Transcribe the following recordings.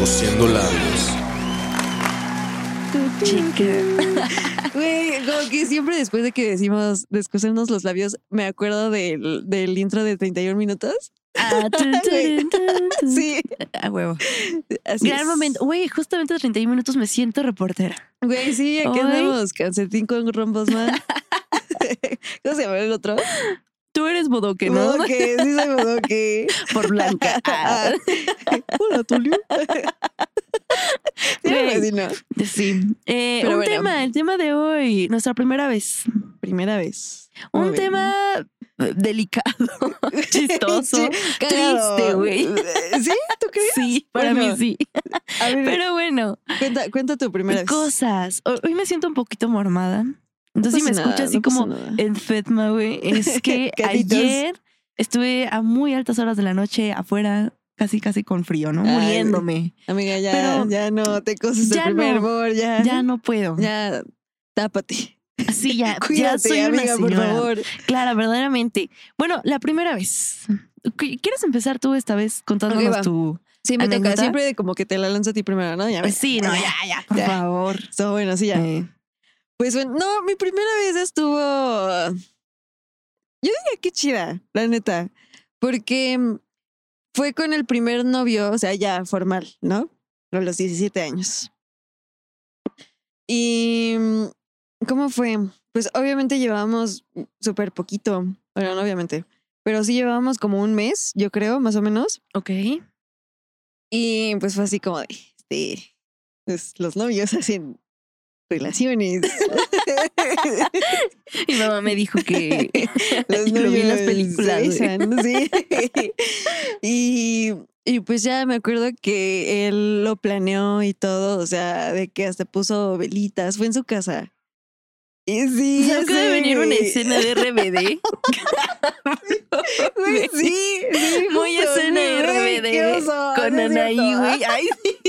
Descosiendo labios. Güey, como que siempre después de que decimos descosernos los labios, me acuerdo del, del intro de 31 minutos. Ah, tun, tun, tun. Sí, A huevo. así Gran es. momento. Güey, justamente a 31 minutos me siento reportera. Güey, sí, aquí andamos, calcetín con rombos man. ¿Cómo se llama el otro? Tú eres bodoque, ¿no? Bodoque, sí soy bodoque. Por blanca. Ah. Hola, Tulio. Sí. Sí. Eh, Pero un bueno. tema, el tema de hoy, nuestra primera vez. Primera vez. Muy Un bien. tema delicado, chistoso, triste, güey. ¿Sí? ¿Tú crees? Sí, para Bueno. mí sí. Ver, Pero bueno, cuenta, cuenta tu primera vez. cosas. Ho- Hoy me siento un poquito mormada. Entonces, si me pasa escucha nada, así no como nada. enferma, güey, es que ayer estuve a muy altas horas de la noche afuera, casi, casi con frío, ¿no? Ay, Muriéndome. Amiga, ya, Pero- ya no te coses el Ya primer no. ya. Ya no puedo. Ya, tápate. Sí, ya, ya Cuídate, soy una amiga, por favor. Clara, verdaderamente. Bueno, la primera vez. ¿Qu- ¿Quieres empezar tú esta vez contándonos Ok, va. tu... Sí, me toca. Siempre como que te la lanzo a ti primero, ¿no? Ya. Sí, no, ya, ya, por Ya. favor. Está bueno, sí, ya. Eh, Pues bueno, no, mi primera vez estuvo. Yo diría que chida, la neta. Porque fue con el primer novio, o sea, ya formal, ¿no? A los 17 años. Y. ¿Cómo fue? Pues obviamente llevábamos súper poquito. Bueno, no obviamente. Pero sí llevábamos como un mes, yo creo, más o menos. ok. Y pues fue así como de, este, pues los novios hacen relaciones. Mi mamá me dijo que Lo vi en las películas, besan, sí. y, y pues ya me acuerdo que él lo planeó y todo, o sea, de que hasta puso velitas, fue en su casa. Y sí, se ya acaba de sé, venir una escena de RBD. Sí, sí, Muy escena de RBD con no Anaí, güey. Ay,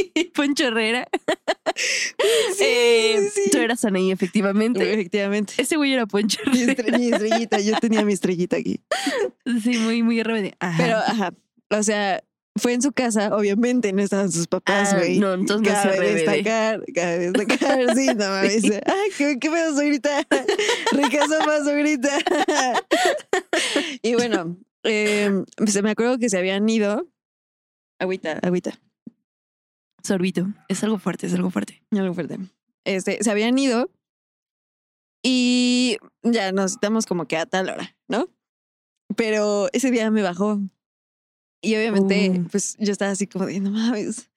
Poncho Herrera. Sí, Eh, sí. Tú eras Anaí, efectivamente. Efectivamente. Ese güey era Poncho Mi, Herrera. estre- mi estrellita, yo tenía mi estrellita aquí. Sí, muy, muy. Ajá. Pero, ajá, o sea, fue en su casa, obviamente no estaban sus papás, Ah, güey. no, entonces no es cabe RBD. destacar, cabe destacar, sí, no mames. Ay, qué, qué pedo, suegrita. Ricazo más, suegrita. y bueno, eh, se me acuerdo que se habían ido. Agüita, agüita, Sorbito. Es algo fuerte, es algo fuerte. algo fuerte. Este, se habían ido y ya nos citamos como que a tal hora, ¿no? Pero ese día me bajó. Y obviamente, Uh. pues yo estaba así como de, no mames,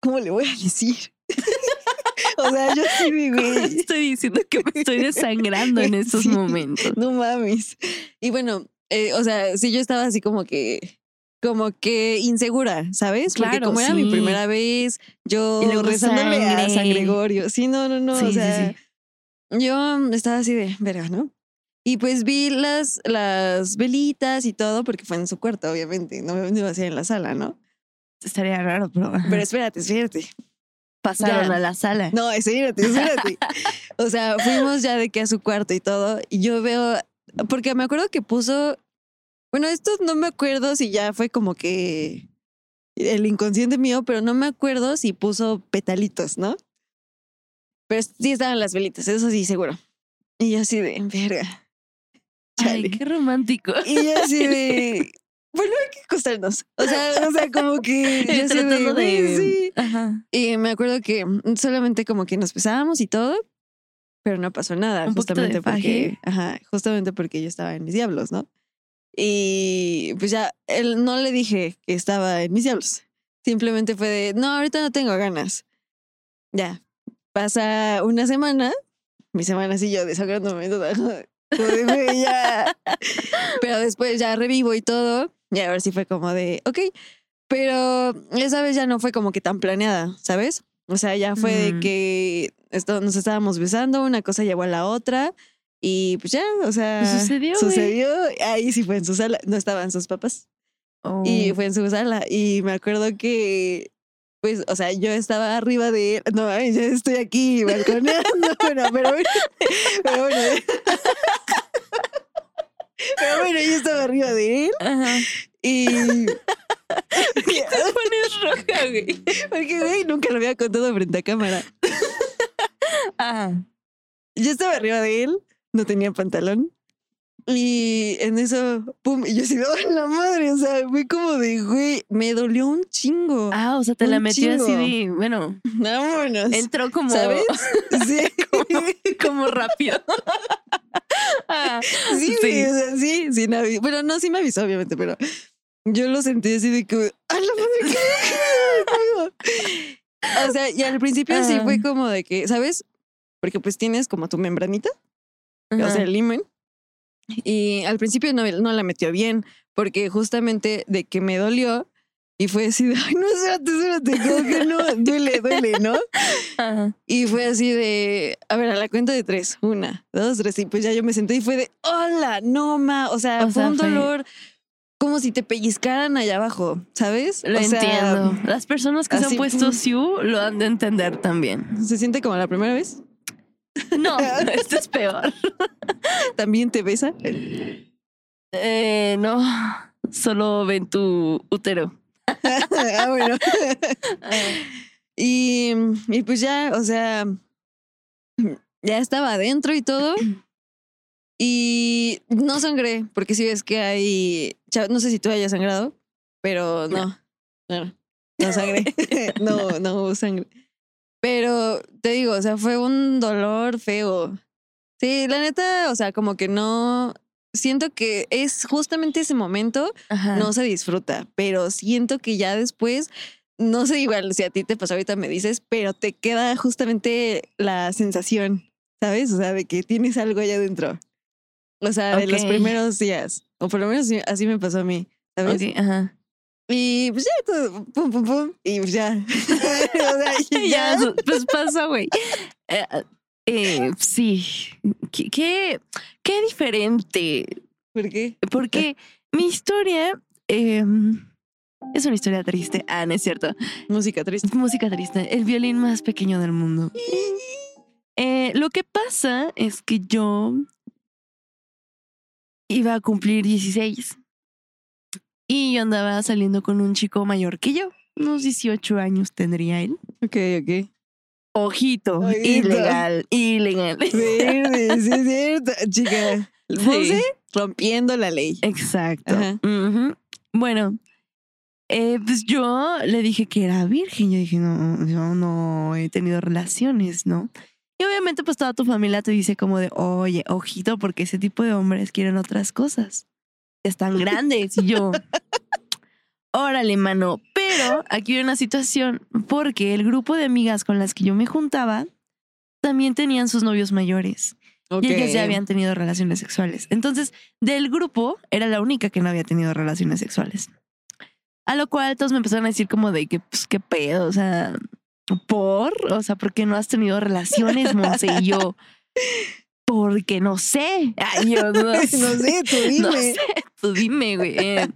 ¿cómo le voy a decir? o sea, yo sí, güey. Estoy diciendo que me estoy desangrando en estos Sí. momentos. No mames. Y bueno, eh, o sea, sí, yo estaba así como que, como que insegura, ¿sabes? Porque Claro, como era mi sí. primera vez, yo rezándole a sangre. San Gregorio. Sí, no, no, no. Sí, o sí, sea, sí. yo estaba así de, verga, ¿no? Y pues vi las, las velitas y todo, porque fue en su cuarto, obviamente. No me iba a ser en la sala, ¿no? Estaría raro, pero, Pero espérate, espérate. pasaron ya. a la sala. No, espérate, espérate. o sea, fuimos ya de que a su cuarto y todo. Y yo veo, porque me acuerdo que puso, bueno, esto no me acuerdo si ya fue como que el inconsciente mío, pero no me acuerdo si puso petalitos, ¿no? Pero sí estaban las velitas, eso sí, seguro. Y yo así de, verga. Ay, Chale. qué romántico. Y yo así de, bueno, hay que acostarnos. O sea, o sea, como que yo así de, Tratando "Güey, de. sí. Ajá. Y me acuerdo que solamente como que nos besábamos y todo, pero no pasó nada, Un justamente porque, ajá, justamente porque yo estaba en mis diablos, ¿no? Y pues ya, él no le dije que estaba en mis diablos. Simplemente fue de, no, ahorita no tengo ganas. Ya, pasa una semana, mi semana así yo desahogándome toda. Ya. Pero después ya revivo y todo. Y a ver si fue como de, ok. Pero esa vez ya no fue como que tan planeada, ¿sabes? O sea, ya fue de que esto, nos estábamos besando, una cosa llevó a la otra. Y pues ya, o sea. Sucedió. Sucedió. Ahí sí fue en su sala. No estaban sus papás. Y Oh. fue en su sala. Y me acuerdo que, pues, o sea, yo estaba arriba de él. No, ya estoy aquí balconeando. bueno, pero bueno. Pero bueno. Pero bueno, yo estaba arriba de él. Ajá. Y. ¿Qué te pones roja, güey? Porque, güey, nunca lo había contado frente a cámara. Ajá. Yo estaba arriba de él, no tenía pantalón. Y en eso, pum, y yo así, ¡oh, la madre! O sea, fue como de, güey, me dolió un chingo. Ah, o sea, te la metió así de, bueno, Vámonos. entró como, ¿Sabes? Sí. como rápido. Ah, Sí, Sí. o sea, sí, sin avi- Bueno, no, sí me avisó, obviamente, pero yo lo sentí así de que, ¡a la madre! ¿qué? o sea, y al principio sí Ah. fue como de que, ¿sabes? Porque pues tienes como tu membranita, o sea, ajá. el limen. Y al principio no, no la metió bien, porque justamente de que me dolió y fue así de, ay, no, espérate, espérate, como que no, duele, duele, ¿no? Ajá. Y fue así de, a ver, a la cuenta de tres, una, dos, tres, y pues ya yo me senté y fue de, hola, no, ma, o sea, O fue sea, un fue- dolor como si te pellizcaran allá abajo, ¿sabes? Lo o sea, entiendo. Las personas que se han puesto. Siu lo han de entender también. Se siente como la primera vez, No, esto es peor. también te besa. Eh, no, solo ven tu útero. ah, bueno. Y, y pues ya, o sea, ya estaba adentro y todo. Y no sangré, porque si ves que hay, no sé si tú hayas sangrado, pero no, no, no sangré, no, no hubo sangre. Pero te digo, o sea, fue un dolor feo. Sí, la neta, o sea, como que no, siento que es justamente ese momento Ajá. no se disfruta, pero siento que ya después, no sé igual si a ti te pasó ahorita me dices, pero te queda justamente la sensación, ¿sabes? O sea, de que tienes algo allá adentro. O sea, de los primeros días, o por lo menos así- me pasó a mí, ¿sabes? Ok, ajá. Y pues ya, todo, pum, pum, pum, y pues ya. ya, ya. pues pasa, güey. Eh, eh, sí, qué, qué, qué diferente. ¿Por qué? Porque mi historia eh, es una historia triste. Ah, no es cierto. Música triste. Música triste. El violín más pequeño del mundo. Eh, lo que pasa es que yo iba a cumplir 16 y yo andaba saliendo con un chico mayor que yo. Unos 18 años tendría él. Ok, ok. Ojito, Ojito. ilegal, ilegal. Verde, sí es cierto, chica. Sí. Rompiendo la ley. Exacto. Bueno, eh, pues yo le dije que era virgen. Yo dije, no, yo no he tenido relaciones, ¿no? Y obviamente, pues toda tu familia te dice como de, oye, ojito, porque ese tipo de hombres quieren otras cosas. Están grandes. Y yo, órale, mano. Pero aquí hay una situación, porque el grupo de amigas con las que yo me juntaba también tenían sus novios mayores. Y ellas ya habían tenido relaciones sexuales. Entonces, del grupo, era la única que no había tenido relaciones sexuales. A lo cual todos me empezaron a decir como de que, pues, qué pedo, o sea, ¿por? O sea, ¿por qué no has tenido relaciones, Monse? Y yo, porque no sé. Ay, yo no sé. no sé, tú dime. No sé, tú dime, güey. Eh,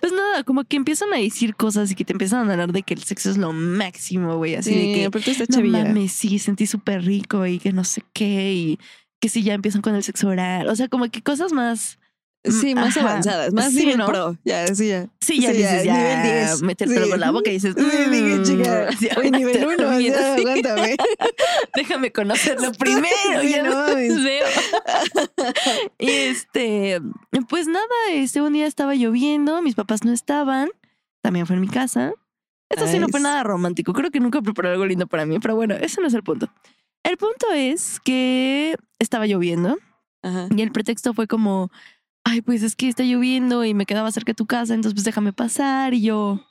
pues nada, como que empiezan a decir cosas y que te empiezan a hablar de que el sexo es lo máximo, güey. Así Sí, de que, aparte está no chavilla. mames, sí, sentí súper rico y que no sé qué, y que si ya empiezan con el sexo oral. O sea, como que cosas más. Sí, más Ajá. avanzadas, más Sí, nivel ¿no? pro. Ya, sí, ya. Sí, ya Sí, dices, ya, ya, nivel 10. metértelo Sí. con la boca y dices, Sí, dije, "Mm". chica, Oye, nivel "Ahorita uno, mira, ya, sí. aguántame. Déjame conocerlo primero. Ya no veo. y este, pues nada, este un día estaba lloviendo, mis papás no estaban, también fue en mi casa. Esto sí no fue nada romántico, creo que nunca preparé algo lindo para mí, pero bueno, ese no es el punto. El punto es que estaba lloviendo Ajá. y el pretexto fue como, ay, pues es que está lloviendo y me quedaba cerca de tu casa, entonces pues déjame pasar. Y yo,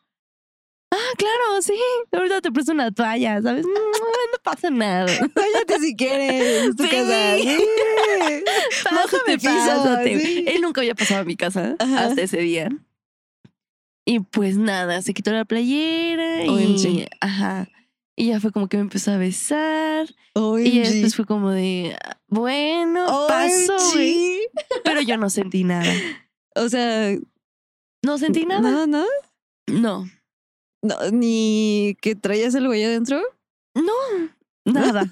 ah, claro, sí. Ahorita te presto una toalla, ¿sabes? No pasa nada. Váyate si quieres. Es tu Sí. casa. Sí. Pásate, pásate. sí. Él nunca había pasado a mi casa Ajá. hasta ese día. Y pues nada, se quitó la playera y. OMG. Ajá. Y ya fue como que me empezó a besar. Y OMG. ya después fue como de. ah, Bueno, pasó. Pero yo no sentí nada. O sea, No sentí nada. No, no. No. No, ni que traías algo allá adentro. No. Nada.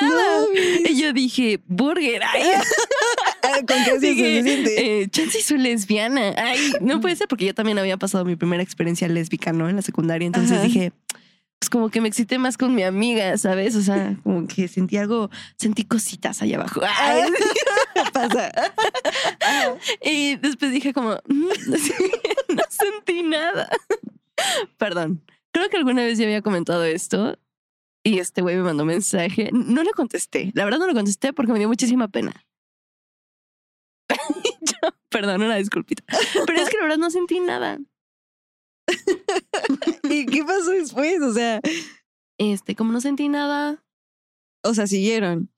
nada. No, Y yo dije, burger. Ah, Con Dije, se siente. eh, chance soy lesbiana. Ay, no puede ser porque yo también había pasado mi primera experiencia lésbica, ¿no? En la secundaria. Entonces Ajá. dije, pues como que me excité más con mi amiga, ¿sabes? O sea, como que sentí algo, sentí cositas allá abajo. Ay, Pasa. y después dije como, "Mm, no sentí nada. Perdón. Creo que alguna vez ya había comentado esto y este güey me mandó mensaje. No le contesté. La verdad no le contesté porque me dio muchísima pena. Perdón, una disculpita. Pero es que la verdad no sentí nada. ¿Y qué pasó después? O sea, Este, como no sentí nada, o sea, siguieron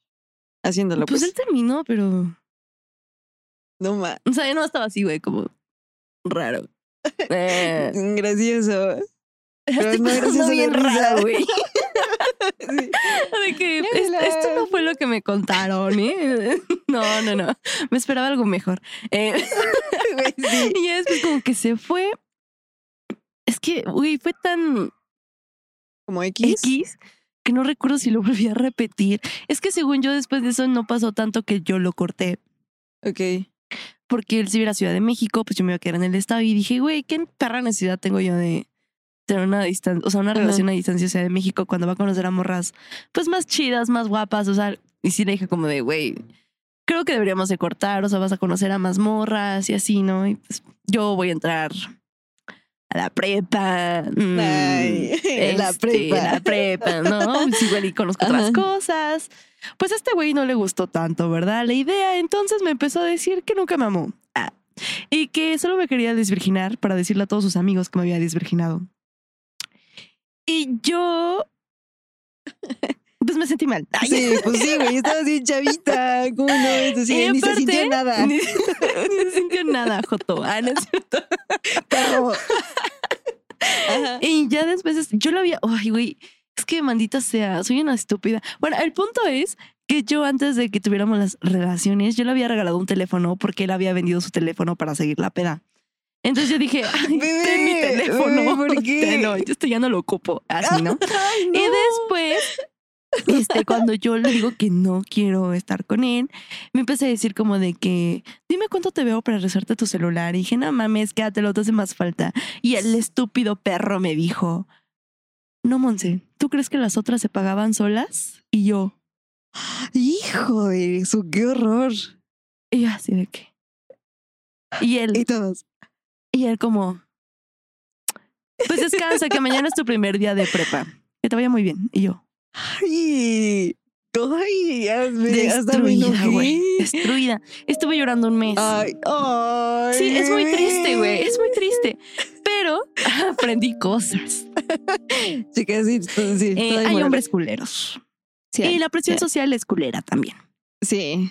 haciéndolo. pues Pues, él terminó, pero. no más. O sea, yo no estaba así, güey, como raro. Eh, Gracioso. estoy no gracioso bien raro, güey. Sí. De que es- esto no fue lo que me contaron, ¿eh? No, no, no. Me esperaba algo mejor. Eh, sí. y después como que se fue. Es que, güey, fue tan Como X. X que no recuerdo si lo volví a repetir. Es que según yo después de eso no pasó tanto que yo lo corté. Ok. Porque él se iba a Ciudad de México, pues yo me iba a quedar en el estado y dije, güey, ¿qué perra necesidad tengo yo de tener una distancia, o sea, una relación a distancia en Ciudad de México cuando va a conocer a morras, pues más chidas, más guapas, o sea, y sí le dije como de, güey, creo que deberíamos de cortar, o sea, vas a conocer a más morras y así, ¿no? Y pues yo voy a entrar a la prepa. mm, Ay, la este, prepa. La prepa, ¿no? Pues igual y conozco otras cosas. Pues a este güey no le gustó tanto, ¿verdad? La idea, entonces me empezó a decir que nunca me amó. Ah, y que solo me quería desvirginar para decirle a todos sus amigos que me había desvirginado. Y yo... Pues me sentí mal. Ay, Sí, pues sí, güey. Estabas bien chavita. ¿Cómo no? Y ni se aparte, sintió nada. Ni, ni se sintió nada, Joto. Ah, no es cierto. Perro. Ajá. Y ya después, es- yo lo había, ay, güey, es que maldita sea, soy una estúpida. Bueno, el punto es que yo antes de que tuviéramos las relaciones, yo le había regalado un teléfono porque él había vendido su teléfono para seguir la peda. Entonces yo dije, ay, Bebé, ten mi teléfono. bebé, ¿por qué? Tenlo, yo esto ya no lo ocupo, así, ¿no? Ay, no. Y después, este, cuando yo le digo que no quiero estar con él, me empecé a decir como de que, dime cuánto te veo para rezarte tu celular. Y dije, no mames, quédatelo, te hace más falta. Y el estúpido perro me dijo, no, Monse, ¿tú crees que las otras se pagaban solas? Y yo, Hijo de eso, qué horror. y yo así de que. Y él, Y todos. y él como, pues descansa, que mañana es tu primer día de prepa. Que te vaya muy bien. Y yo, Ay, ay, hazme, destruida, güey. Destruida. Estuve llorando un mes. Ay, ay. Sí, es muy triste, güey. Es muy triste. Pero aprendí cosas. Sí, todo- sí, Eh, todo hay hombres culeros. Sí, y la presión sí. social es culera también. Sí.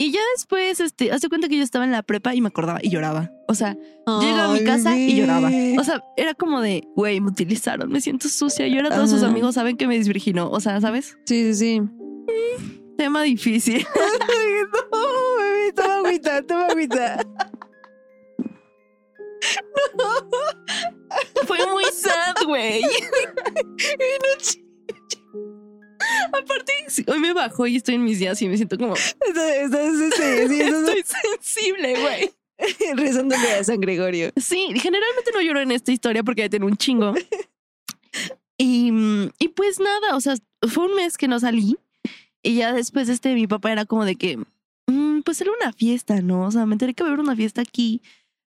Y ya después, este, hace cuenta que yo estaba en la prepa y me acordaba y lloraba. O sea, llegaba a mi casa y lloraba. O sea, era como de, güey, me utilizaron, me siento sucia. Y ahora todos sus amigos saben que me desvirginó. O sea, ¿sabes? Sí, sí, sí. Tema difícil. No, bebé, toma agüita, toma agüita. Fue muy sad, güey. Aparte, hoy me bajo y estoy en mis días y me siento como, estoy sensible, güey. rezándole a San Gregorio. Sí, generalmente no lloro en esta historia porque ya tengo un chingo. Y, y pues nada, o sea, fue un mes que no salí. Y ya después, este, mi papá era como de que, mm, pues era una fiesta, ¿no? O sea, me enteré que iba a haber una fiesta aquí,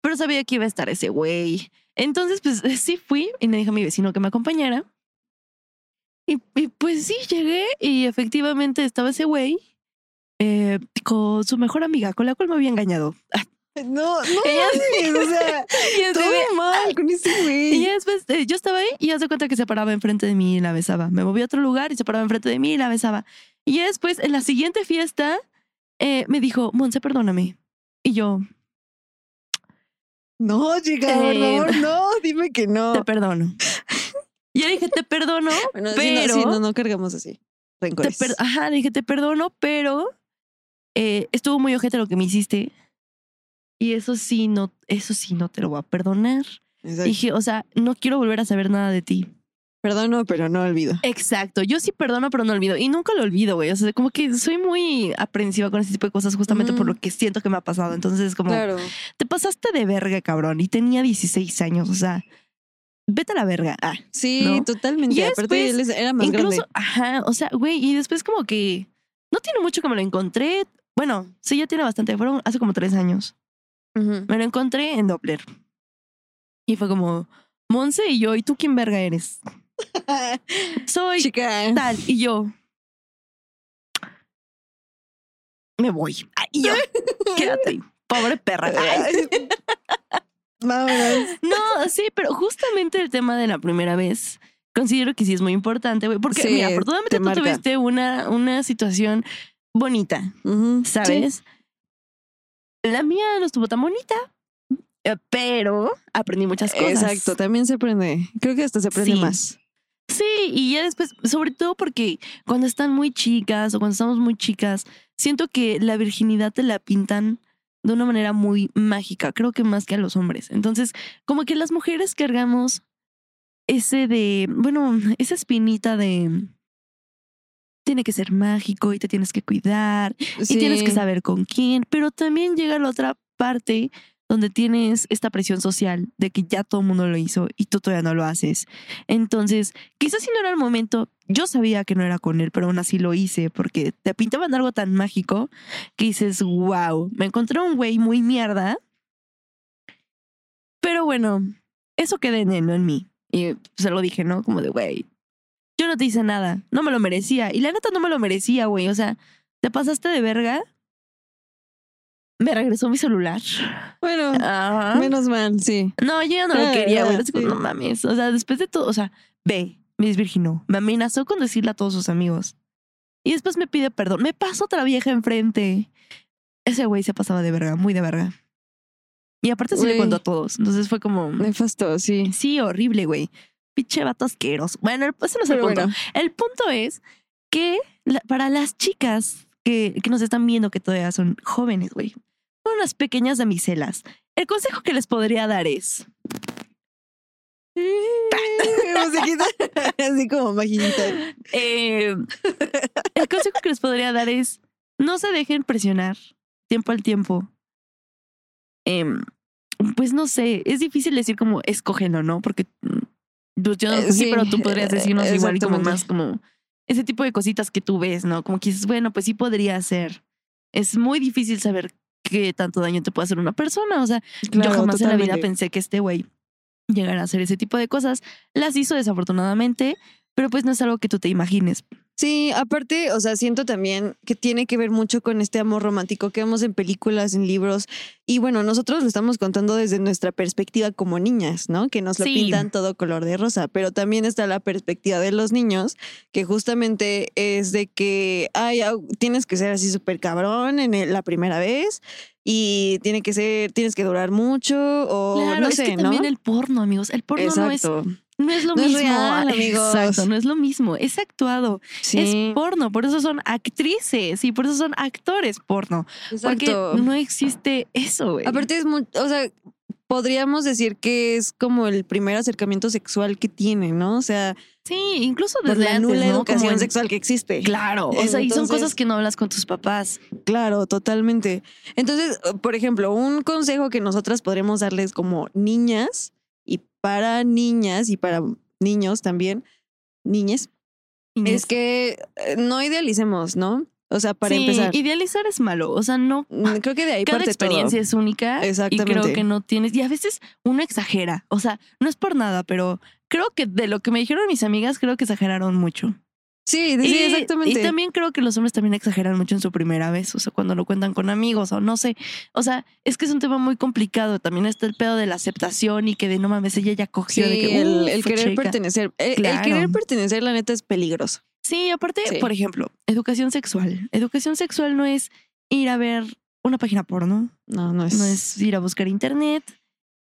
pero sabía que iba a estar ese güey. Entonces, pues sí fui y le dije a mi vecino que me acompañara. Y, y, pues sí, llegué y efectivamente estaba ese güey eh, con su mejor amiga, con la cual me había engañado. No, no, Ella- o sea, Y todo mal con ese Y güey. ya después, eh, yo estaba ahí y hace cuenta que se paraba enfrente de mí y la besaba. Me moví a otro lugar y se paraba enfrente de mí y la besaba. Y después, en la siguiente fiesta, eh, me dijo, Monse, perdóname. Y yo, No, chica, por Eh, favor, no, dime que no. te perdono. Y yo dije, te perdono, Bueno, pero... no, no, no cargamos así. te Rencores. per- Ajá, dije, te perdono, pero eh, estuvo muy ojete lo que me hiciste. Y eso sí, no, eso sí, no te lo voy a perdonar. Exacto. Dije, o sea, no quiero volver a saber nada de ti. Perdono, pero no olvido. Exacto, yo sí perdono, pero no olvido. Y nunca lo olvido, güey. O sea, como que soy muy aprensiva con ese tipo de cosas justamente por lo que siento que me ha pasado. Entonces es como, Claro. te pasaste de verga, cabrón. Y tenía 16 años, o sea, vete a la verga. Ah, Sí, ¿no? totalmente. Y Aparte, después, él es- era más Incluso, grande. ajá, o sea, güey, y después como que no tiene mucho que me lo encontré. Bueno, sí, ya tiene bastante. Fueron hace como tres años. Me lo encontré en Doppler. Y fue como, Monse y yo, ¿y tú quién verga eres? Soy Chica. tal. Y yo, me voy. Ah, Y yo, quédate pobre perra. Ay. Vámonos. No, sí, pero justamente el tema de la primera vez considero que sí es muy importante, güey, porque Sí, mira, afortunadamente te tú tuviste una, una situación bonita. ¿sabes? La mía no estuvo tan bonita, eh, pero aprendí muchas cosas. Exacto, también se aprende. Creo que hasta se aprende Sí. más. Sí, y ya después, sobre todo porque cuando están muy chicas o cuando estamos muy chicas, siento que la virginidad te la pintan de una manera muy mágica, creo que más que a los hombres. Entonces, como que las mujeres cargamos ese de, bueno, esa espinita de tiene que ser mágico y te tienes que cuidar y tienes que saber con quién, pero también llega la otra parte donde tienes esta presión social de que ya todo el mundo lo hizo y tú todavía no lo haces. Entonces, quizás si no era el momento, yo sabía que no era con él, pero aún así lo hice porque te pintaban algo tan mágico que dices, wow, me encontré un güey muy mierda. Pero bueno, eso quedé en él, en mí. Y se lo dije, ¿no? Como de, güey, yo no te hice nada, no me lo merecía. Y la neta no me lo merecía, güey. O sea, te pasaste de verga. Me regresó mi celular. Bueno, Ajá. menos mal, sí. No, yo ya no lo Ah, quería, güey. sí. No mames. O sea, después de todo, o sea, ve, me desvirginó. Me amenazó con decirle a todos sus amigos. Y después me pide perdón. Me pasó otra vieja enfrente. Ese güey se pasaba de verga, muy de verga. Y aparte sí le Güey. contó a todos. Entonces fue como, Nefasto, sí. sí, horrible, güey. Pinche vato asqueroso. Bueno, ese no es el punto. bueno, El punto es que la- para las chicas que, que nos están viendo que todavía son jóvenes, güey, unas pequeñas damiselas. El consejo que les podría dar es, así como maquinita. eh, el consejo que les podría dar es, no se dejen presionar tiempo al tiempo. Em, pues no sé, es difícil decir como escógelo, ¿no? Porque mm, pues yo no escogí, sí, pero tú podrías decirnos igual como más como ese tipo de cositas que tú ves, ¿no? Como que dices, bueno, pues sí podría ser. Es muy difícil saber qué tanto daño te puede hacer una persona. O sea, yo jamás en la vida pensé que este güey llegara a hacer ese tipo de cosas. Las hizo desafortunadamente, pero pues no es algo que tú te imagines. Sí, aparte, o sea, siento también que tiene que ver mucho con este amor romántico que vemos en películas, en libros. Y bueno, nosotros lo estamos contando desde nuestra perspectiva como niñas, ¿no? Que nos lo Sí. pintan todo color de rosa. Pero también está la perspectiva de los niños, que justamente es de que, ay, tienes que ser así súper cabrón en el- la primera vez y tiene que ser, tienes que durar mucho o claro, no es sé, que ¿no? también el porno, amigos. El porno no es. No es lo No es mismo. real, amigos. Exacto, no es lo mismo. Es actuado. Sí, Es porno. Por eso son actrices y por eso son actores porno. Porque exacto. no existe eso, güey. Aparte es muy, o sea, podríamos decir que es como el primer acercamiento sexual que tiene, ¿no? O sea, sí, incluso desde la antes, nula ¿no? Como educación en- sexual que existe. Claro, o sea, y son cosas que no hablas con tus papás. Claro, totalmente. Entonces, por ejemplo, un consejo que nosotras podríamos darles como niñas para niñas y para niños también, niñes, es que eh, no idealicemos, ¿no? O sea, para Sí, empezar, idealizar es malo. O sea, no. mm, creo que de ahí Cada parte experiencia todo. es única. Y Exactamente. creo que no tienes. Y a veces uno exagera. O sea, no es por nada, pero creo que de lo que me dijeron mis amigas, creo que exageraron mucho. Sí, sí, y, exactamente. Y también creo que los hombres también exageran mucho en su primera vez, o sea, cuando lo cuentan con amigos o no sé. O sea, es que es un tema muy complicado. También está el pedo de la aceptación y que de no mames, ella ya cogió Sí, de que el, "Uf, el querer chica". pertenecer. El, querer pertenecer, la neta, es peligroso. Sí, aparte, Sí. por ejemplo, educación sexual. Educación sexual no es ir a ver una página porno, No, no es. no es ir a buscar internet.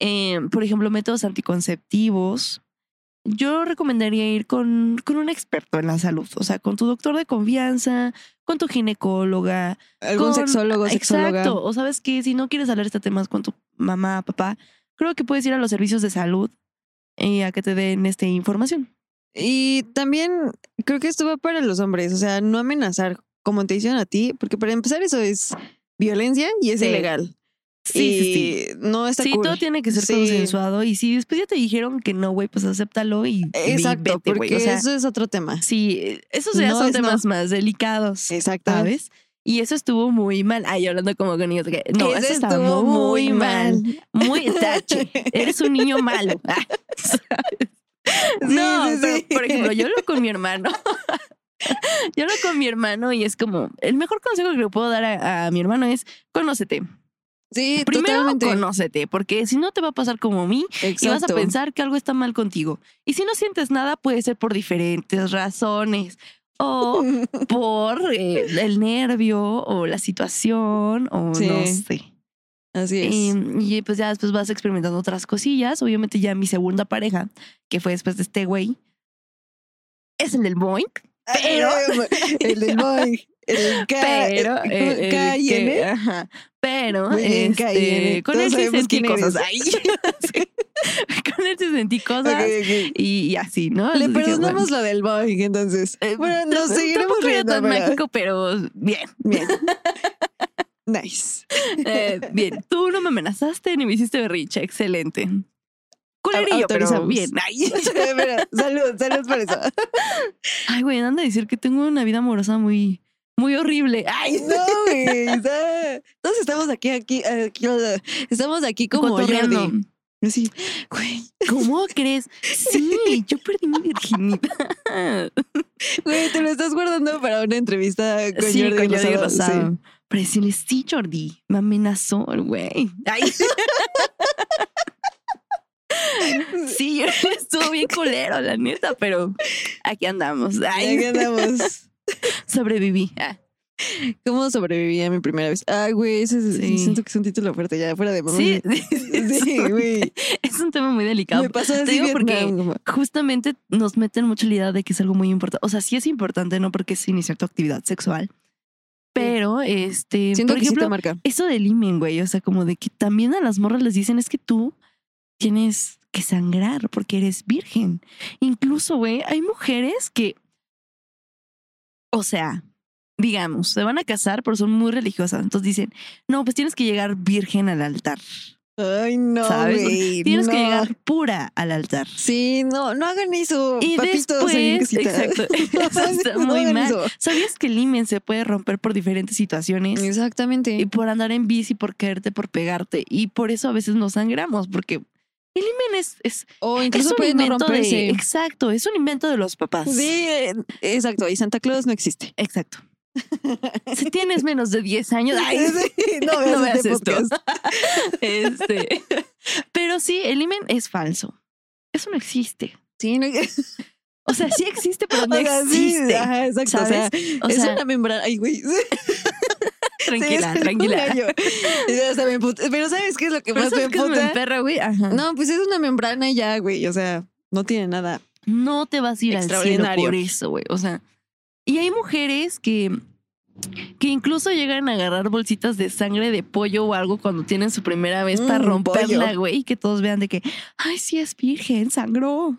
Eh, por ejemplo, métodos anticonceptivos. Yo recomendaría ir con, con un experto en la salud, o sea, con tu doctor de confianza, con tu ginecóloga, Algún con- sexólogo, sexóloga. Exacto. O sabes que si no quieres hablar este temas con tu mamá, papá, creo que puedes ir a los servicios de salud eh, a que te den esta información. Y también creo que esto va para los hombres, o sea, no amenazar como te hicieron a ti, porque para empezar eso es violencia y es Sí. ilegal. Sí, y sí, sí. no está Sí, cool. todo tiene que ser Sí. consensuado. Y si después ya te dijeron que no, güey, pues acéptalo y, y Exacto, vete, porque güey. O sea, eso es otro tema. sí, esos ya No son es no. temas más delicados, Exacto. ¿sabes? Y eso estuvo muy mal. Ay, hablando como con niños. No, Eso estuvo muy, mal. Muy tache. Eres un niño malo. No, pero, por ejemplo, yo lo con mi hermano. yo lo con mi hermano y es como el mejor consejo que le puedo dar a, a mi hermano es conócete. Sí, Primero totalmente. conócete, porque si no te va a pasar como a mí y vas a pensar que algo está mal contigo. Y si no sientes nada, puede ser por diferentes razones. O por eh, el nervio o la situación o Sí. no sé. Así es. Y, y, pues ya después vas experimentando otras cosillas. Obviamente ya mi segunda pareja, que fue después de este güey, es el del Boink. pero- el del Boeing. El K, Pero, el- K ajá, pero bien, este, con él sí sentí cosas. sí. Con él sí sentí cosas y, y así, ¿no? Le Entonces dije, perdonamos bueno, lo del Boeing, entonces. eh, bueno, nos tamp- seguiremos riendo, tan pero- mágico, pero bien. Bien. nice. Eh, bien, tú no me amenazaste ni me hiciste berriche. Excelente. Culerillo, pero bien. Ay. Salud, salud por eso. Ay, güey, anda a decir que tengo una vida amorosa muy, muy horrible. Ay, No, güey. Todos estamos aquí, aquí, aquí. Estamos aquí como. Jordi. Así, güey, ¿Cómo crees? Sí, yo perdí mi virginidad. güey, te lo estás guardando para una entrevista con sí, Jordi con Jordi Rosado. Sí. Pero decirle, sí, Jordi, me amenazó güey. Ay. sí, estuvo bien culero, la neta, pero aquí andamos. Ay, Aquí andamos. sobreviví. Ah, ¿Cómo sobreviví a mi primera vez? Ay, güey, ese es- Sí. siento que es un título fuerte ya, fuera de mamá. Sí, Sí, güey. Es un tema muy delicado. Me pasó digo porque- Vietnam, Justamente nos meten mucho la idea de que es algo muy importante. O sea, sí es importante, no porque es iniciar tu actividad sexual. Pero, este, Siento por que sí ejemplo, te marca. eso del imen, güey. O sea, como de que también a las morras les dicen es que tú tienes que sangrar porque eres virgen. Incluso, güey, hay mujeres que, o sea, digamos, se van a casar, pero son muy religiosas. Entonces dicen, no, pues tienes que llegar virgen al altar. Ay, no, ¿Sabes? Tienes que llegar pura al altar. Sí, no, no hagan eso. Y papitos después, exacto, está muy mal. eso. ¿Sabías que el imen se puede romper por diferentes situaciones? Exactamente. Y por andar en bici, por caerte, por pegarte. Y por eso a veces nos sangramos, porque el imen es, es, o es incluso un puede no invento de. romperse. Exacto, es un invento de los papás. Sí, exacto. Y Santa Claus no existe. Exacto. Si tienes menos de 10 años, ay, Sí, no veas, no veas este esto. Este. Pero sí, el imen es falso. Eso no existe. Sí, no, O sea, sí existe, pero no o sea, sí, existe. ajá, exacto. O sea, es sea, una membrana. Ay, güey. Tranquila, Sí, tranquila. Pero ¿sabes qué es lo que Pero más me ¿sabes qué es emputa? mi perra, güey? Ajá. No, pues es una membrana y ya, güey. O sea, no tiene nada. no te vas a ir al cielo por eso, güey. O sea, y hay mujeres que, que incluso llegan a agarrar bolsitas de sangre de pollo o algo cuando tienen su primera vez para Mm, romperla, güey, y que todos vean de que, ay, sí es virgen, sangró.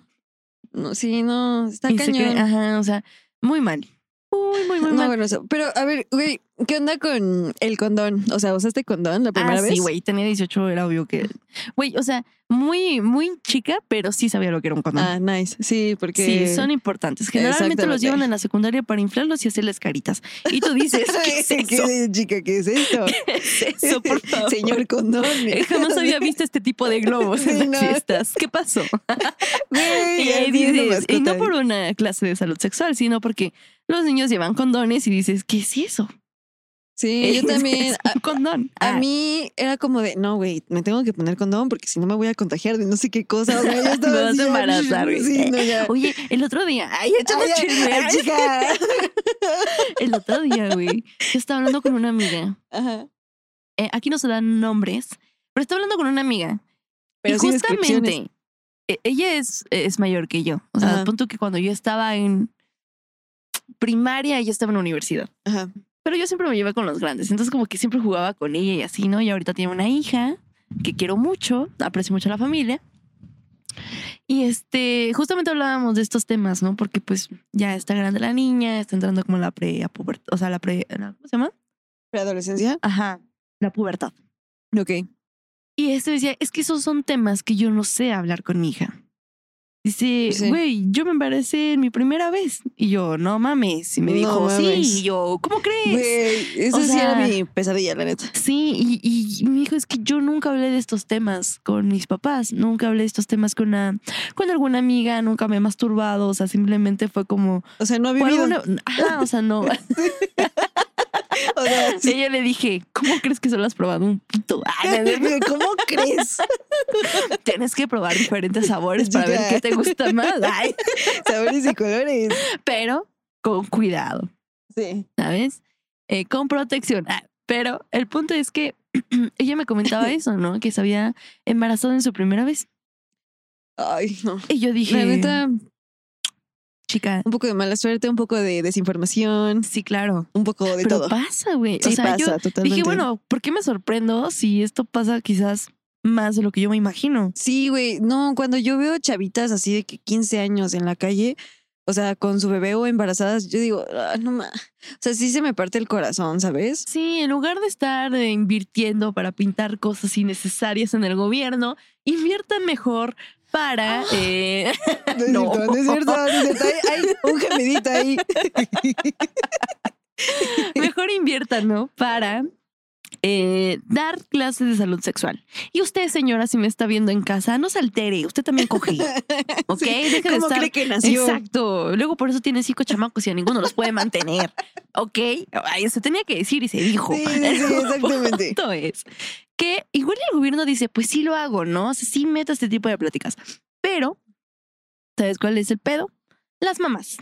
No, sí, no, está Y cañón. ajá, o sea, muy mal. Muy, muy, muy no, mal. bueno. Pero, a ver, güey, ¿qué onda con el condón? O sea, ¿usaste condón la primera ah, vez? sí, güey, tenía 18, era obvio que... Güey, o sea, muy, muy chica, pero sí sabía lo que era un condón. Ah, nice. Sí, porque. Sí, son importantes. Generalmente los llevan en la secundaria para inflarlos y hacerles caritas. Y tú dices, ¿qué es eso? ¿Qué, chica, ¿qué es esto? ¿Qué es eso, por favor? Señor condón. Jamás había visto este tipo de globos en las no. fiestas. ¿Qué pasó? Güey, Y ahí dices, y no por una clase de salud sexual, sino porque los niños llevan condones y dices, ¿qué es eso? Sí, yo también. Condón. A Ah, mí era como de, no, güey, me tengo que poner condón porque si no me voy a contagiar de no sé qué cosa. O sea, ya estaba Me vas a embarazar, güey. Sí, no, ya. Oye, el otro día, ay, échame chica. El otro día, güey, yo estaba hablando con una amiga. Ajá. Eh, aquí no se dan nombres, pero estaba hablando con una amiga. Pero y sí justamente, e- ella es, es mayor que yo. O sea, Ajá. punto que cuando yo estaba en primaria, ella estaba en la universidad. Ajá. Pero yo siempre me llevé con los grandes. Entonces, como que siempre jugaba con ella y así, ¿no? Y ahorita tiene una hija que quiero mucho, aprecio mucho a la familia. Y este, justamente hablábamos de estos temas, ¿no? Porque pues ya está grande la niña, está entrando como la pre, a puber- o sea, la pre, ¿cómo se llama? ¿Preadolescencia? Ajá, la pubertad. Ok. Y este decía, es que esos son temas que yo no sé hablar con mi hija. Dice, Sí. güey, yo me embaracé en mi primera vez. Y yo, no mames. Y me No dijo, mames. sí. Y yo, ¿cómo crees? Güey, eso O sí sea- era mi pesadilla, la neta. Sí, y, y me dijo, es que yo nunca hablé de estos temas con mis papás, nunca hablé de estos temas con, una, con alguna amiga, nunca me he masturbado, o sea, simplemente fue como... O sea, no ha por vivido. alguna- Ajá, o sea, no. O sea, sí. Y yo le dije, ¿cómo crees que solo has probado un pito? ¿Cómo crees? Tienes que probar diferentes sabores para ver qué te gusta más. Ay, Sabores y colores. pero con cuidado, Sí. ¿sabes? Eh, con protección. Ah, pero el punto es que ella me comentaba eso, ¿no? Que se había embarazado en su primera vez. Ay, no. Y yo dije, La neta, chica, un poco de mala suerte, un poco de desinformación, sí, claro. un poco de Pero todo. pasa, güey. Sí, o sea, pasa, yo totalmente. dije, bueno, ¿por qué me sorprendo si esto pasa quizás más de lo que yo me imagino? Sí, güey. No, cuando yo veo chavitas así de que 15 años en la calle, o sea, con su bebé o embarazadas, yo digo, ah, no más. O sea, sí se me parte el corazón, ¿sabes? Sí, en lugar de estar eh, invirtiendo para pintar cosas innecesarias en el gobierno, inviertan mejor para... eh, No es cierto, no es cierto, no es cierto. Hay, hay un gemidito ahí. mejor inviertan, ¿no? Para eh, dar clases de salud sexual. Y usted, señora, si me está viendo en casa, no se altere, usted también coge. ¿Ok? Sí, Deje de ¿Cómo estar... cree que nació? Exacto. Luego por eso tiene cinco chamacos y a ninguno los puede mantener. ¿Ok? Ay, se tenía que decir y se dijo. Sí, sí, exactamente. punto es que igual el gobierno dice, pues sí lo hago, ¿no? O sea, sí meto este tipo de pláticas. Pero, ¿sabes cuál es el pedo? Las mamás.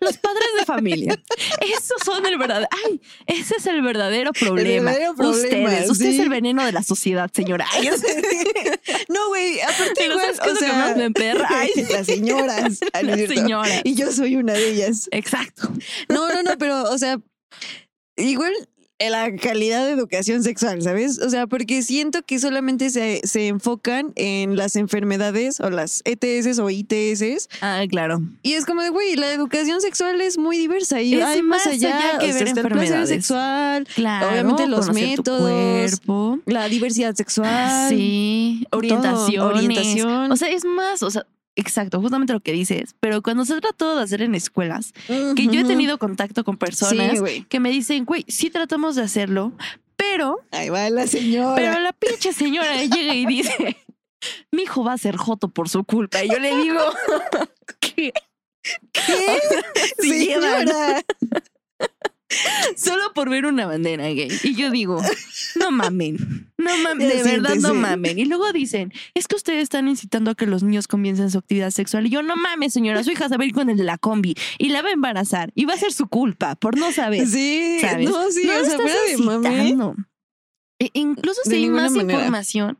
Los padres de familia. Esos son el verdadero. Ay, ese es el verdadero problema. verdadero problema, Ustedes. Usted es sí. el veneno de la sociedad, señora. Ay, No, güey, aparte igual, ¿sabes qué es o que sea, más me emperra? Ay. las señoras. Ah, Las señoras. Y yo soy una de ellas. Exacto. No, no, no, pero, o sea, igual la calidad de educación sexual, ¿sabes? O sea, porque siento que solamente se, se enfocan en las enfermedades o las ETS o ITS. Ah, claro. Y es como de, güey, la educación sexual es muy diversa y Es hay más allá, allá que o sea, ver enfermedades. sexual, Claro. Obviamente los métodos, la diversidad sexual. Sí, orientación. orientación. O sea, es más, o sea, exacto, justamente lo que dices. Pero cuando se trata de hacer en escuelas, que yo he tenido contacto con personas Sí, que me dicen, güey, sí tratamos de hacerlo, pero, Ahí va la señora. pero la pinche señora llega y dice, mi hijo va a ser joto por su culpa. Y yo le digo, ¿qué? ¿Qué? Sí llevan. señora. Solo por ver una bandera gay. Y yo digo, no mamen, no mamen, de verdad no mamen. Y luego dicen, es que ustedes están incitando a que los niños comiencen su actividad sexual. Y yo, no mames, señora, su hija se va a ir con el de la combi y la va a embarazar y va a ser su culpa por no saber. Sí, ¿sabes? no, sí, No o sea, incitando. E- incluso si De hay ninguna más manera. información,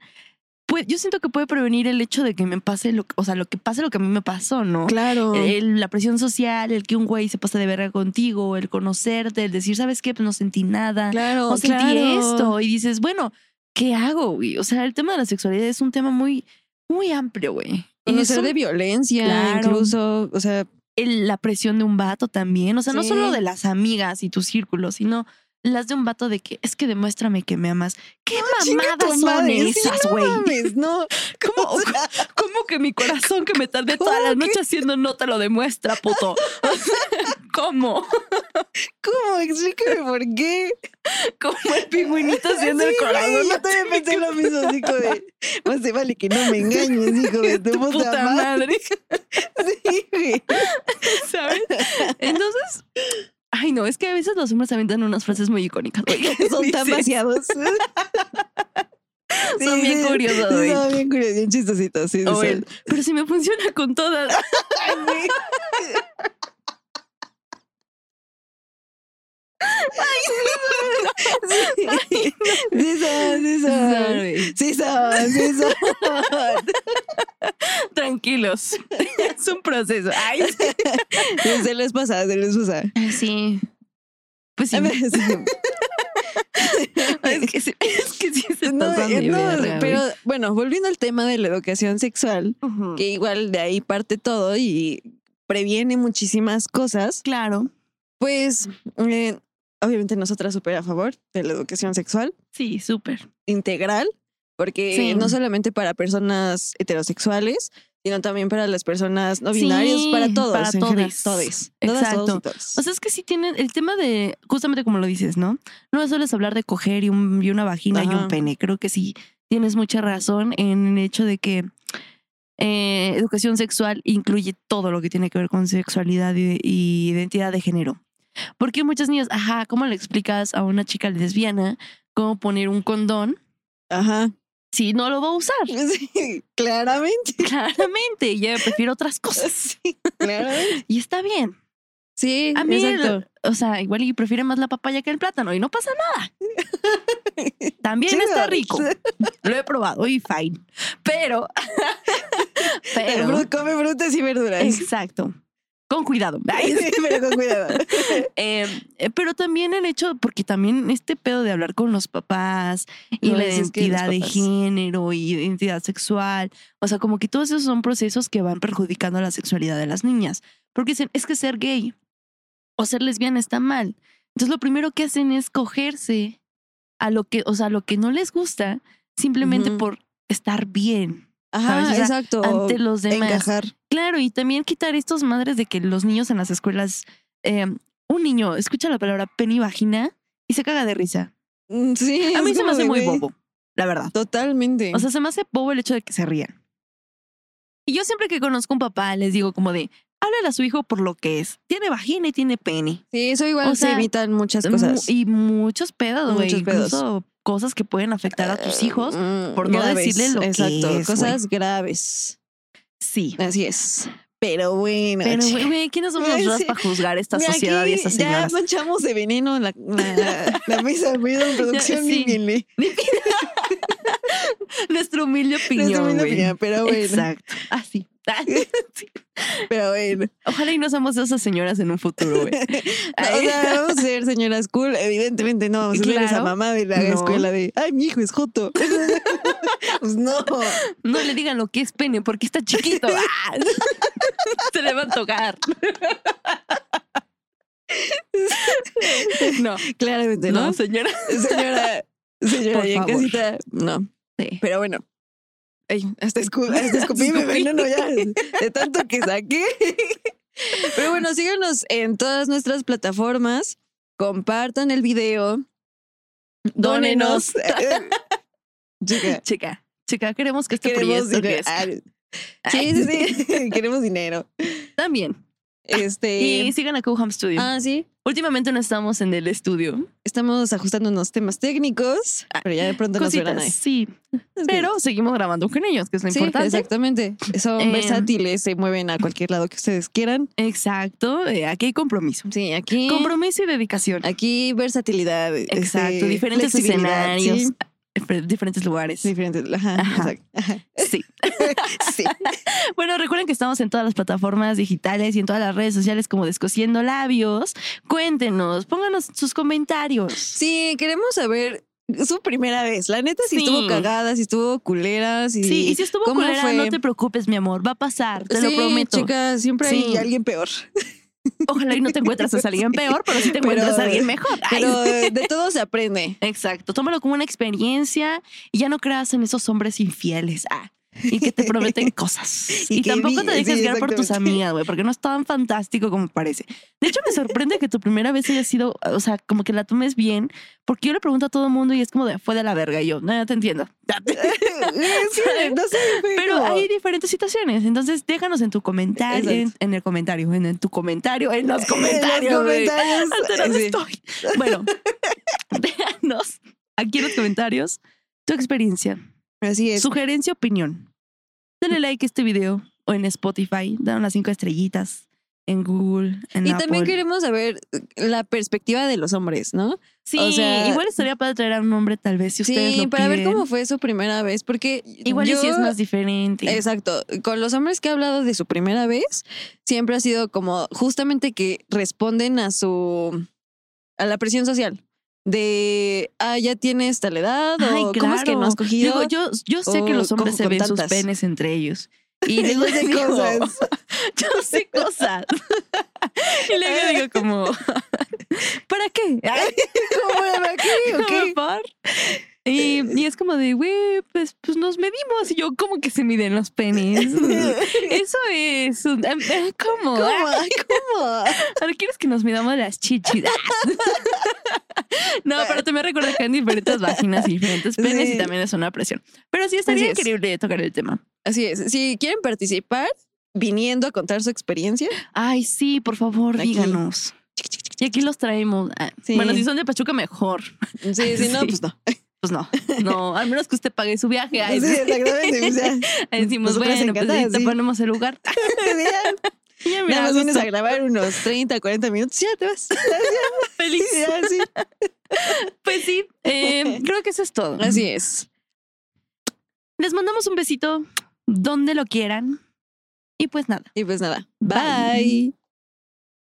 pues yo siento que puede prevenir el hecho de que me pase lo, o sea, lo que pase lo que a mí me pasó, ¿no? Claro. El- la presión social, el que un güey se pasa de verga contigo, el conocerte, el decir, ¿sabes qué? Pues no sentí nada. claro, o sentí claro. esto. Y dices, bueno, ¿qué hago, güey? O sea, el tema de la sexualidad es un tema muy, muy amplio, güey. Y de violencia, Claro. incluso, o sea, el- la presión de un vato también. O sea, no solo de las amigas y tu círculo, sino las de un vato de que es que demuéstrame que me amas. ¿Qué mamadas son madre, esas, no güey? mames, no. ¿Cómo, O sea, cómo que mi corazón que me tardé toda la noche haciendo no te lo demuestra, puto? ¿Cómo? ¿Cómo? Explícame por qué. Como el pingüinito haciendo Sí, el corazón. Yo también pensé lo mismo, como de. Más te vale que no me engañes, hijo de tu, Tu puta, madre, Sí, güey. ¿sabes? Entonces, ay no, es que a veces los hombres aventan unas frases muy icónicas, güey. Son tan vaciados. Son bien curiosos, güey. Son bien curiosos, bien chistositos. Sí, "Oh, pero si me funciona con todas. Ay, güey. Sí, sí son, sí son. Sí son, sí son. Tranquilos. Es un proceso. Ay, Se les pasa, se les pasa. sí. Pues sí. Es que sí, es que sí se No, eh, no, pero bueno, volviendo al tema de la educación sexual, que igual de ahí parte todo y previene muchísimas cosas, Claro. pues eh, obviamente nosotras súper a favor de la educación sexual Sí, súper. integral, porque Sí. no solamente para personas heterosexuales, sino también para las personas no binarias, Sí, para todos, para en general, todes. todes, todas, Exacto. todos. O sea, es que sí tienen el tema de, justamente como lo dices, ¿no? No solo es hablar de coger y, un- y una vagina y un pene. Creo que sí tienes mucha razón en el hecho de que eh, educación sexual incluye todo lo que tiene que ver con sexualidad y, y identidad de género. Porque muchas niñas, ajá, ¿cómo le explicas a una chica lesbiana cómo poner un condón Ajá. Si no lo va a usar? Sí, claramente. Claramente, ella prefiere otras cosas. Sí, claramente. Y está bien. Sí, A mí, exacto. o sea, igual y prefiere más la papaya que el plátano y no pasa nada. También Chido. está rico. Lo he probado y fine. Pero, Come frutas y verduras. exacto. Con cuidado. Sí, pero con cuidado. Eh, eh, pero también el hecho, porque también este pedo de hablar con los papás y No, la identidad de género y identidad sexual, o sea, como que todos esos son procesos que van perjudicando la sexualidad de las niñas. Porque dicen, es que ser gay o ser lesbiana está mal. Entonces lo primero que hacen es cogerse a lo que, o sea, a lo que no les gusta, simplemente por estar bien Ajá, ¿Sabes? O sea, exacto. ante los demás. Encajar. Claro, y también quitar estos madres de que los niños en las escuelas, eh, un niño escucha la palabra pene y vagina y se caga de risa. Mm, Sí. A mí se me hace muy bobo, la verdad. Totalmente. O sea, se me hace bobo el hecho de que se rían. Y yo siempre que conozco un papá les digo como de, háblale a su hijo por lo que es. Tiene vagina y tiene pene. sí, eso igual o se evitan muchas cosas. Y muchos pedos, güey. Incluso cosas que pueden afectar a tus hijos. Mm, por no graves, decirle lo que Exacto, es, cosas graves. Sí. Así es. Pero bueno. Pero, güey, ¿quiénes somos nosotros para juzgar esta Mira, sociedad y estas Ya señoras? manchamos de veneno la, la, la mesa. Perdón, producción, sí. límpienle. Nuestra humilde Nuestra opinión, humilde güey. opinión, pero bueno. Exacto. Así. Sí. Pero bueno. Ojalá y no seamos esas señoras en un futuro, güey. No, o sea, vamos a ser señoras cool. Evidentemente no vamos a ser esa Claro. mamá de la No. escuela de, ay, mi hijo es joto. pues no. No le digan lo que es pene porque está chiquito. ¡Ah! Se le va a antojar. No, Claramente no. no, señora. Señora, señora, Por y en favor. casita, no. Sí. Pero bueno. Ay, hasta, escu hasta escupí mi veneno ya, de tanto que saqué. Pero bueno, síganos en todas nuestras plataformas. Compartan el video. Dónenos. Chica, Chica, chica, queremos que este queremos proyecto dinero. crezca. Ah, Sí, sí, sí. queremos dinero. También. Este. Y sigan a Coham Studio. ah, sí. Últimamente no estamos en el estudio. Estamos ajustando unos temas técnicos, pero ya de pronto nos verán ahí. Cositas, sí. Pero seguimos grabando con ellos, que es lo Sí, importante. exactamente. Son Eh, versátiles, se mueven a cualquier lado que ustedes quieran. Exacto. eh, aquí hay compromiso. Sí, aquí. Compromiso y dedicación. Aquí versatilidad. Exacto. este, diferentes flexibilidad, escenarios, sí, diferentes lugares. diferentes. Ajá, Ajá. exacto. Ajá. Sí. Sí. Bueno, recuerden que estamos en todas las plataformas digitales y en todas las redes sociales como Descosiendo Labios. Cuéntenos, pónganos sus comentarios. Sí, queremos saber su primera vez. La neta, si Sí. estuvo cagada, si estuvo culera, si. Sí, y si estuvo ¿cómo culera, fue? no te preocupes, mi amor, va a pasar, te lo Sí, prometo. chica, siempre hay alguien peor. Ojalá y no te encuentres a alguien peor, pero sí te Pero- encuentras a alguien mejor. Ay, Pero de todo se aprende. Exacto, tómalo como una experiencia y ya no creas en esos hombres infieles. Ah, y que te prometen cosas. Y Y, tampoco vi- te dejes sí, guiar por tus amigas, güey, porque no es tan fantástico como parece. De hecho, me sorprende que tu primera vez haya sido, o sea, como que la tomes bien, porque yo le pregunto a todo el mundo y es como de fue de la verga. Y yo, no, ya te entiendo. Sí, no sé, Pero hay diferentes situaciones. Entonces, déjanos en tu comentario, en, en el comentario, en, en tu comentario, en los En comentarios. los comentarios. Sí. estoy. Bueno, déjanos aquí en los comentarios tu experiencia, Así es. sugerencia, opinión. Dale like a este video o en Spotify, dan las cinco estrellitas en Google, en Y Apple. también queremos saber la perspectiva de los hombres, ¿no? Sí, o sea- igual estaría para traer a un hombre tal vez si ustedes Sí, lo para ver piden. cómo fue su primera vez, porque Igual y yo, si es más diferente. Exacto, con los hombres que he hablado de su primera vez, siempre ha sido como justamente que responden a su a la presión social de ah ya tienes tal edad Ay, o cómo es que no has claro. cogido Digo, yo, yo sé que los hombres se ven sus penes entre ellos. Y sé digo, cosas. yo sé cosas. y luego digo como, ¿para qué? ¿Cómo era aquí? ¿cómo Ok. por? Y, y es como de, güey, pues, pues nos medimos. Y yo, ¿cómo que se miden los penes? Eso es. un- eh, eh, ¿Cómo? ¿Cómo? ¿Cómo? Ahora quieres que nos midamos las chichis. No, pero también recuerda que hay diferentes vaginas y diferentes penes Sí. y también es una presión. Pero sí estaría Así es. increíble tocar el tema. Así es. Si quieren participar viniendo a contar su experiencia, Ay, sí, por favor, Aquí. díganos. Y aquí los traemos. Ah, Sí. Bueno, si son de Pachuca, mejor. sí, si no, Sí. pues no. Pues no, no, al menos que usted pague su viaje. Ay, Sí, exactamente. o sea, Ahí decimos, bueno, pues ahí te sí. ponemos el lugar. ya, nada más vienes a grabar unos 30, 40 minutos, ya te vas. feliz. Ya, sí. Pues sí, eh, creo que eso es todo. Así es. Les mandamos un besito donde lo quieran. Y pues nada. Y pues nada. Bye. Bye.